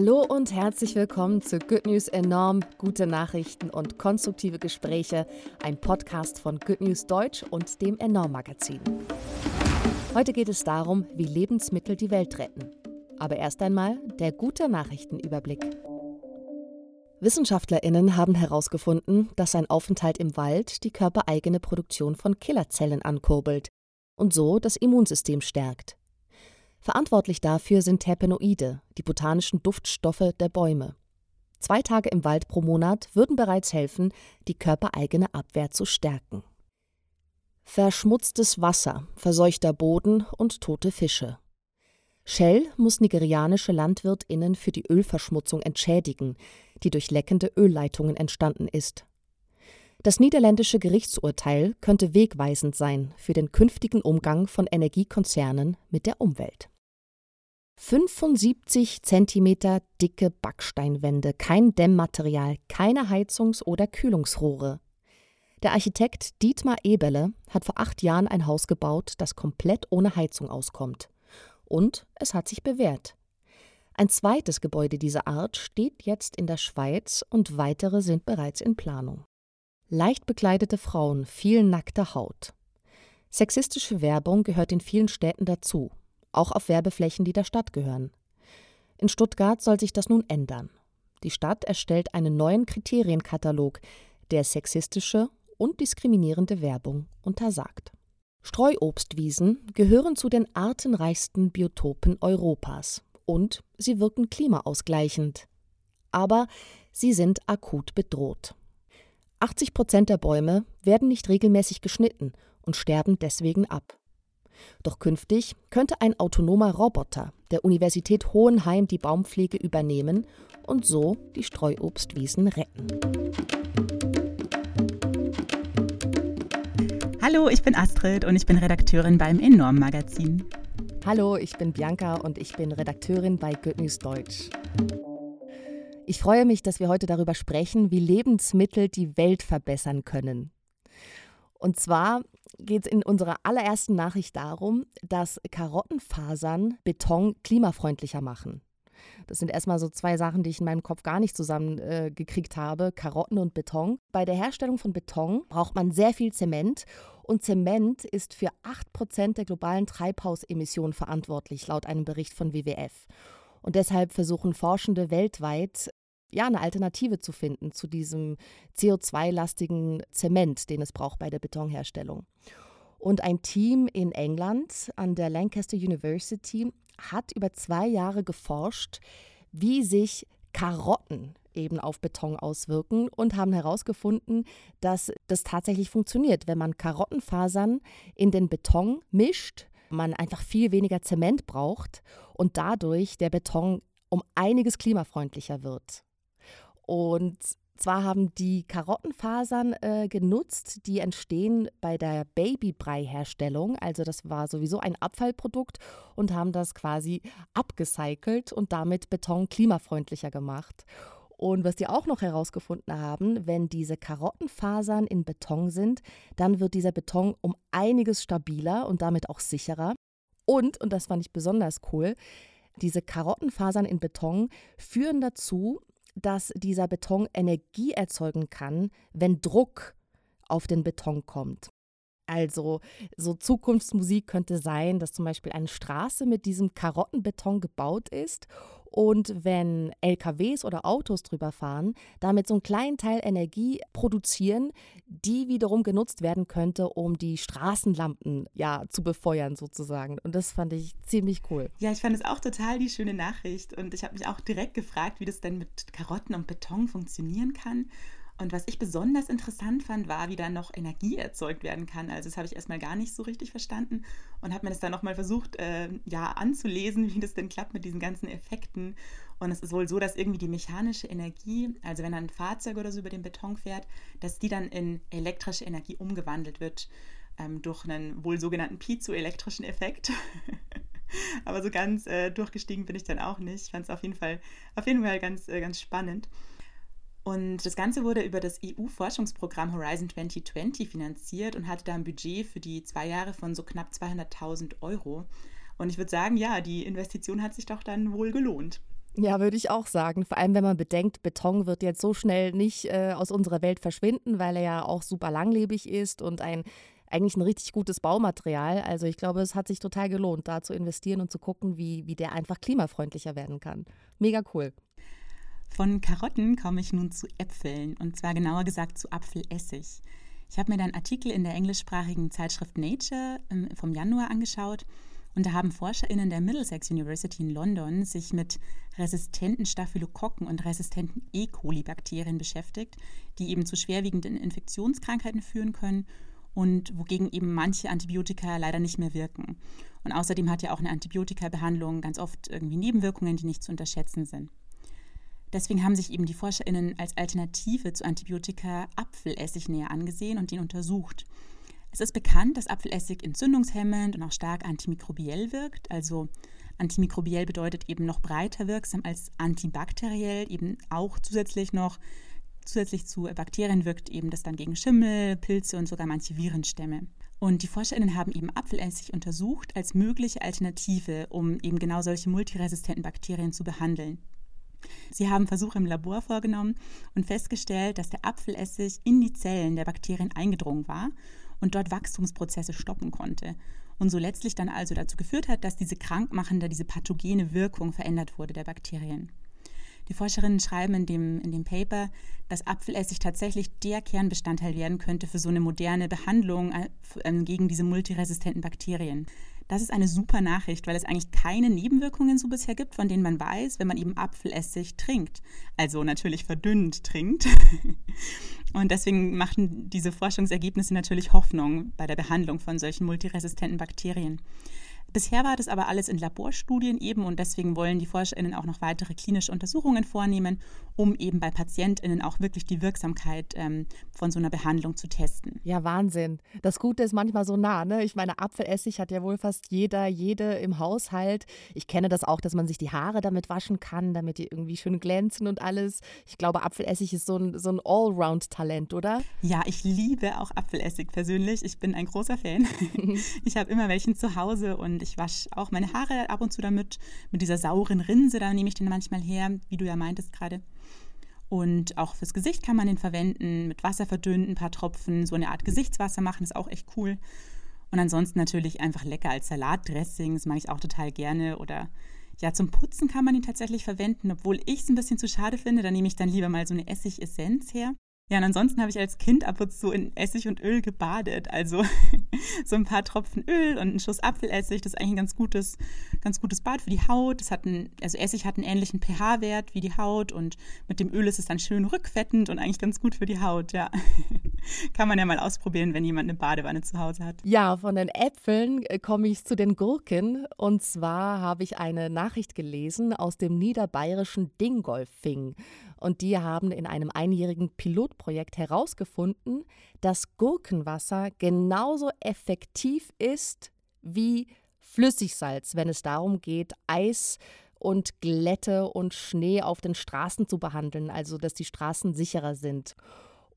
Hallo und herzlich willkommen zu Good News Enorm, gute Nachrichten und konstruktive Gespräche, ein Podcast von Good News Deutsch und dem Enorm Magazin. Heute geht es darum, wie Lebensmittel die Welt retten. Aber erst einmal der gute Nachrichtenüberblick. Wissenschaftlerinnen haben herausgefunden, dass ein Aufenthalt im Wald die körpereigene Produktion von Killerzellen ankurbelt und so das Immunsystem stärkt. Verantwortlich dafür sind Terpenoide, die botanischen Duftstoffe der Bäume. Zwei Tage im Wald pro Monat würden bereits helfen, die körpereigene Abwehr zu stärken. Verschmutztes Wasser, verseuchter Boden und tote Fische. Shell muss nigerianische LandwirtInnen für die Ölverschmutzung entschädigen, die durch leckende Ölleitungen entstanden ist. Das niederländische Gerichtsurteil könnte wegweisend sein für den künftigen Umgang von Energiekonzernen mit der Umwelt. 75 Zentimeter dicke Backsteinwände, kein Dämmmaterial, keine Heizungs- oder Kühlungsrohre. Der Architekt Dietmar Eberle hat vor acht Jahren ein Haus gebaut, das komplett ohne Heizung auskommt. Und es hat sich bewährt. Ein zweites Gebäude dieser Art steht jetzt in der Schweiz und weitere sind bereits in Planung. Leicht bekleidete Frauen, viel nackte Haut. Sexistische Werbung gehört in vielen Städten dazu auch auf Werbeflächen, die der Stadt gehören. In Stuttgart soll sich das nun ändern. Die Stadt erstellt einen neuen Kriterienkatalog, der sexistische und diskriminierende Werbung untersagt. Streuobstwiesen gehören zu den artenreichsten Biotopen Europas und sie wirken klimaausgleichend. Aber sie sind akut bedroht. 80 Prozent der Bäume werden nicht regelmäßig geschnitten und sterben deswegen ab. Doch künftig könnte ein autonomer Roboter der Universität Hohenheim die Baumpflege übernehmen und so die Streuobstwiesen retten. Hallo, ich bin Astrid und ich bin Redakteurin beim Enorm Magazin. Hallo, ich bin Bianca und ich bin Redakteurin bei Good News Deutsch. Ich freue mich, dass wir heute darüber sprechen, wie Lebensmittel die Welt verbessern können. Und zwar geht es in unserer allerersten Nachricht darum, dass Karottenfasern Beton klimafreundlicher machen. Das sind erstmal so zwei Sachen, die ich in meinem Kopf gar nicht zusammengekriegt äh, habe: Karotten und Beton. Bei der Herstellung von Beton braucht man sehr viel Zement und Zement ist für 8% der globalen Treibhausemissionen verantwortlich, laut einem Bericht von WWF. Und deshalb versuchen Forschende weltweit ja, eine Alternative zu finden zu diesem CO2-lastigen Zement, den es braucht bei der Betonherstellung. Und ein Team in England an der Lancaster University hat über zwei Jahre geforscht, wie sich Karotten eben auf Beton auswirken und haben herausgefunden, dass das tatsächlich funktioniert. Wenn man Karottenfasern in den Beton mischt, man einfach viel weniger Zement braucht und dadurch der Beton um einiges klimafreundlicher wird. Und zwar haben die Karottenfasern äh, genutzt, die entstehen bei der Babybrei-Herstellung. Also das war sowieso ein Abfallprodukt und haben das quasi abgecycelt und damit Beton klimafreundlicher gemacht. Und was die auch noch herausgefunden haben, wenn diese Karottenfasern in Beton sind, dann wird dieser Beton um einiges stabiler und damit auch sicherer. Und, und das fand ich besonders cool, diese Karottenfasern in Beton führen dazu, dass dieser Beton Energie erzeugen kann, wenn Druck auf den Beton kommt. Also so Zukunftsmusik könnte sein, dass zum Beispiel eine Straße mit diesem Karottenbeton gebaut ist und wenn LKWs oder Autos drüber fahren, damit so einen kleinen Teil Energie produzieren, die wiederum genutzt werden könnte, um die Straßenlampen ja zu befeuern sozusagen. Und das fand ich ziemlich cool. Ja, ich fand es auch total die schöne Nachricht und ich habe mich auch direkt gefragt, wie das denn mit Karotten und Beton funktionieren kann. Und was ich besonders interessant fand, war, wie da noch Energie erzeugt werden kann. Also das habe ich erstmal gar nicht so richtig verstanden und habe mir das dann nochmal versucht, äh, ja, anzulesen, wie das denn klappt mit diesen ganzen Effekten. Und es ist wohl so, dass irgendwie die mechanische Energie, also wenn ein Fahrzeug oder so über den Beton fährt, dass die dann in elektrische Energie umgewandelt wird ähm, durch einen wohl sogenannten piezoelektrischen Effekt. Aber so ganz äh, durchgestiegen bin ich dann auch nicht. Ich fand es auf jeden Fall, auf jeden Fall ganz, äh, ganz spannend. Und das Ganze wurde über das EU-Forschungsprogramm Horizon 2020 finanziert und hatte da ein Budget für die zwei Jahre von so knapp 200.000 Euro. Und ich würde sagen, ja, die Investition hat sich doch dann wohl gelohnt. Ja, würde ich auch sagen. Vor allem, wenn man bedenkt, Beton wird jetzt so schnell nicht äh, aus unserer Welt verschwinden, weil er ja auch super langlebig ist und ein eigentlich ein richtig gutes Baumaterial. Also ich glaube, es hat sich total gelohnt, da zu investieren und zu gucken, wie, wie der einfach klimafreundlicher werden kann. Mega cool. Von Karotten komme ich nun zu Äpfeln und zwar genauer gesagt zu Apfelessig. Ich habe mir dann Artikel in der englischsprachigen Zeitschrift Nature ähm, vom Januar angeschaut und da haben ForscherInnen der Middlesex University in London sich mit resistenten Staphylokokken und resistenten E. coli-Bakterien beschäftigt, die eben zu schwerwiegenden Infektionskrankheiten führen können und wogegen eben manche Antibiotika leider nicht mehr wirken. Und außerdem hat ja auch eine Antibiotikabehandlung ganz oft irgendwie Nebenwirkungen, die nicht zu unterschätzen sind. Deswegen haben sich eben die ForscherInnen als Alternative zu Antibiotika Apfelessig näher angesehen und den untersucht. Es ist bekannt, dass Apfelessig entzündungshemmend und auch stark antimikrobiell wirkt. Also antimikrobiell bedeutet eben noch breiter wirksam als antibakteriell, eben auch zusätzlich noch zusätzlich zu Bakterien wirkt eben das dann gegen Schimmel, Pilze und sogar manche Virenstämme. Und die ForscherInnen haben eben Apfelessig untersucht als mögliche Alternative, um eben genau solche multiresistenten Bakterien zu behandeln. Sie haben Versuche im Labor vorgenommen und festgestellt, dass der Apfelessig in die Zellen der Bakterien eingedrungen war und dort Wachstumsprozesse stoppen konnte. Und so letztlich dann also dazu geführt hat, dass diese krankmachende, diese pathogene Wirkung verändert wurde der Bakterien. Die Forscherinnen schreiben in dem, in dem Paper, dass Apfelessig tatsächlich der Kernbestandteil werden könnte für so eine moderne Behandlung äh, ähm, gegen diese multiresistenten Bakterien. Das ist eine super Nachricht, weil es eigentlich keine Nebenwirkungen so bisher gibt, von denen man weiß, wenn man eben Apfelessig trinkt. Also natürlich verdünnt trinkt. Und deswegen machen diese Forschungsergebnisse natürlich Hoffnung bei der Behandlung von solchen multiresistenten Bakterien. Bisher war das aber alles in Laborstudien eben und deswegen wollen die ForscherInnen auch noch weitere klinische Untersuchungen vornehmen, um eben bei PatientInnen auch wirklich die Wirksamkeit ähm, von so einer Behandlung zu testen. Ja, Wahnsinn. Das Gute ist manchmal so nah. Ne? Ich meine, Apfelessig hat ja wohl fast jeder, jede im Haushalt. Ich kenne das auch, dass man sich die Haare damit waschen kann, damit die irgendwie schön glänzen und alles. Ich glaube, Apfelessig ist so ein, so ein Allround-Talent, oder? Ja, ich liebe auch Apfelessig persönlich. Ich bin ein großer Fan. ich habe immer welchen zu Hause und und ich wasche auch meine Haare ab und zu damit, mit dieser sauren Rinse, da nehme ich den manchmal her, wie du ja meintest gerade. Und auch fürs Gesicht kann man den verwenden, mit Wasser verdünnen, ein paar Tropfen, so eine Art Gesichtswasser machen, ist auch echt cool. Und ansonsten natürlich einfach lecker als Salatdressing, das mag ich auch total gerne. Oder ja, zum Putzen kann man ihn tatsächlich verwenden, obwohl ich es ein bisschen zu schade finde. Da nehme ich dann lieber mal so eine Essigessenz her. Ja, und ansonsten habe ich als Kind ab und zu in Essig und Öl gebadet. Also so ein paar Tropfen Öl und ein Schuss Apfelessig. Das ist eigentlich ein ganz gutes, ganz gutes Bad für die Haut. Das hat ein, also Essig hat einen ähnlichen pH-Wert wie die Haut und mit dem Öl ist es dann schön rückfettend und eigentlich ganz gut für die Haut, ja. Kann man ja mal ausprobieren, wenn jemand eine Badewanne zu Hause hat. Ja, von den Äpfeln äh, komme ich zu den Gurken. Und zwar habe ich eine Nachricht gelesen aus dem niederbayerischen Dingolfing. Und die haben in einem einjährigen Pilotprojekt herausgefunden, dass Gurkenwasser genauso effektiv ist wie Flüssigsalz, wenn es darum geht, Eis und Glätte und Schnee auf den Straßen zu behandeln, also dass die Straßen sicherer sind.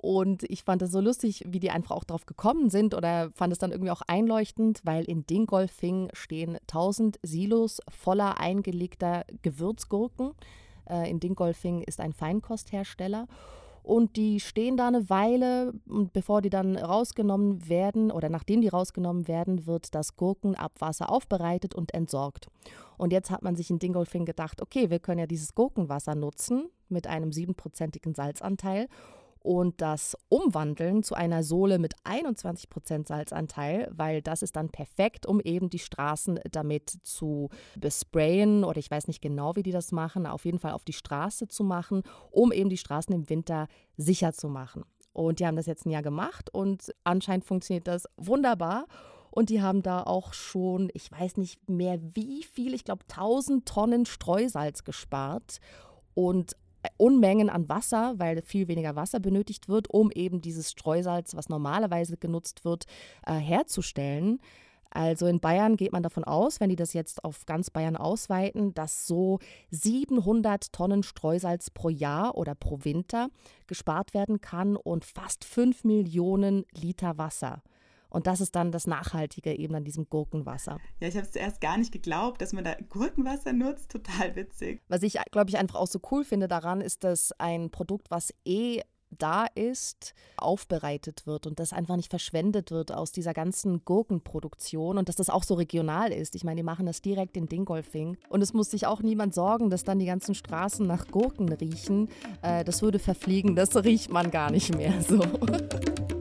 Und ich fand es so lustig, wie die einfach auch drauf gekommen sind oder fand es dann irgendwie auch einleuchtend, weil in Dingolfing stehen 1000 Silos voller eingelegter Gewürzgurken. Äh, in Dingolfing ist ein Feinkosthersteller. Und die stehen da eine Weile und bevor die dann rausgenommen werden oder nachdem die rausgenommen werden, wird das Gurkenabwasser aufbereitet und entsorgt. Und jetzt hat man sich in Dingolfing gedacht, okay, wir können ja dieses Gurkenwasser nutzen mit einem siebenprozentigen Salzanteil und das umwandeln zu einer Sohle mit 21% Salzanteil, weil das ist dann perfekt, um eben die Straßen damit zu besprayen oder ich weiß nicht genau, wie die das machen, auf jeden Fall auf die Straße zu machen, um eben die Straßen im Winter sicher zu machen. Und die haben das jetzt ein Jahr gemacht und anscheinend funktioniert das wunderbar. Und die haben da auch schon, ich weiß nicht mehr wie viel, ich glaube 1000 Tonnen Streusalz gespart. Und Unmengen an Wasser, weil viel weniger Wasser benötigt wird, um eben dieses Streusalz, was normalerweise genutzt wird, äh, herzustellen. Also in Bayern geht man davon aus, wenn die das jetzt auf ganz Bayern ausweiten, dass so 700 Tonnen Streusalz pro Jahr oder pro Winter gespart werden kann und fast 5 Millionen Liter Wasser. Und das ist dann das Nachhaltige eben an diesem Gurkenwasser. Ja, ich habe es zuerst gar nicht geglaubt, dass man da Gurkenwasser nutzt. Total witzig. Was ich, glaube ich, einfach auch so cool finde daran, ist, dass ein Produkt, was eh da ist, aufbereitet wird und das einfach nicht verschwendet wird aus dieser ganzen Gurkenproduktion und dass das auch so regional ist. Ich meine, die machen das direkt in Dingolfing und es muss sich auch niemand sorgen, dass dann die ganzen Straßen nach Gurken riechen. Äh, das würde verfliegen, das riecht man gar nicht mehr so.